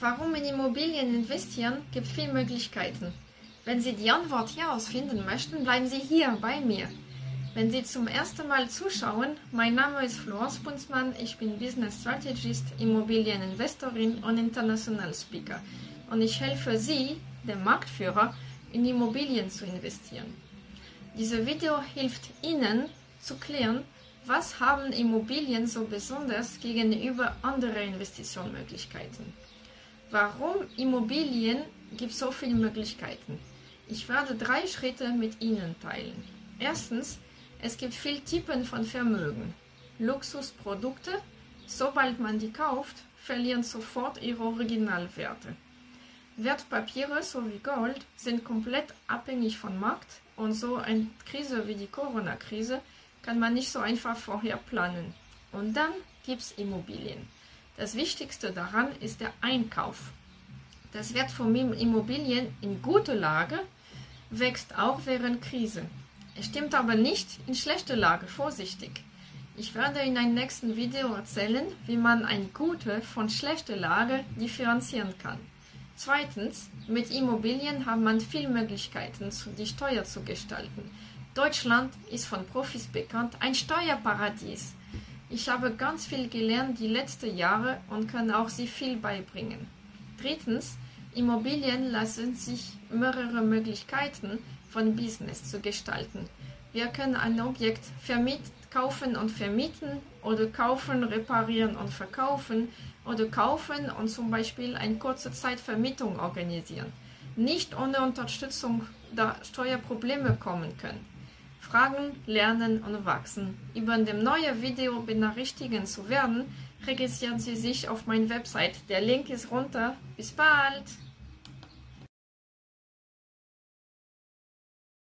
Immobilien investieren, gibt viele Möglichkeiten. Wenn Sie die Antwort herausfinden möchten, bleiben Sie hier bei mir. Wenn Sie zum ersten Mal zuschauen, mein Name ist Florence Bunzmann, ich bin Business Strategist, Immobilieninvestorin und International Speaker und ich helfe Sie, dem Marktführer, in Immobilien zu investieren. Dieses Video hilft Ihnen zu klären, was haben Immobilien so besonders gegenüber anderen Investitionsmöglichkeiten. Warum Immobilien gibt so viele Möglichkeiten? Ich werde drei Schritte mit Ihnen teilen. Erstens, es gibt viele Typen von Vermögen. Luxusprodukte, sobald man die kauft, verlieren sofort ihre Originalwerte. Wertpapiere sowie Gold sind komplett abhängig vom Markt und so eine Krise wie die Corona-Krise kann man nicht so einfach vorher planen. Und dann gibt es Immobilien. Das Wichtigste daran ist der Einkauf. Das Wert von Immobilien in guter Lage wächst auch während Krise. Es stimmt aber nicht in schlechter Lage, vorsichtig. Ich werde in einem nächsten Video erzählen, wie man eine gute von schlechter Lage differenzieren kann. Zweitens, mit Immobilien hat man viele Möglichkeiten, die Steuer zu gestalten. Deutschland ist von Profis bekannt, ein Steuerparadies. Ich habe ganz viel gelernt die letzten Jahre und kann auch Sie viel beibringen. Drittens, Immobilien lassen sich mehrere Möglichkeiten von Business zu gestalten. Wir können ein Objekt kaufen und vermieten oder kaufen, reparieren und verkaufen oder kaufen und zum Beispiel eine kurze Zeitvermietung organisieren. Nicht ohne Unterstützung, da Steuerprobleme kommen können. Fragen, lernen und wachsen. Über dem neuen Video benachrichtigen zu werden, registrieren Sie sich auf meiner Website. Der Link ist runter. Bis bald!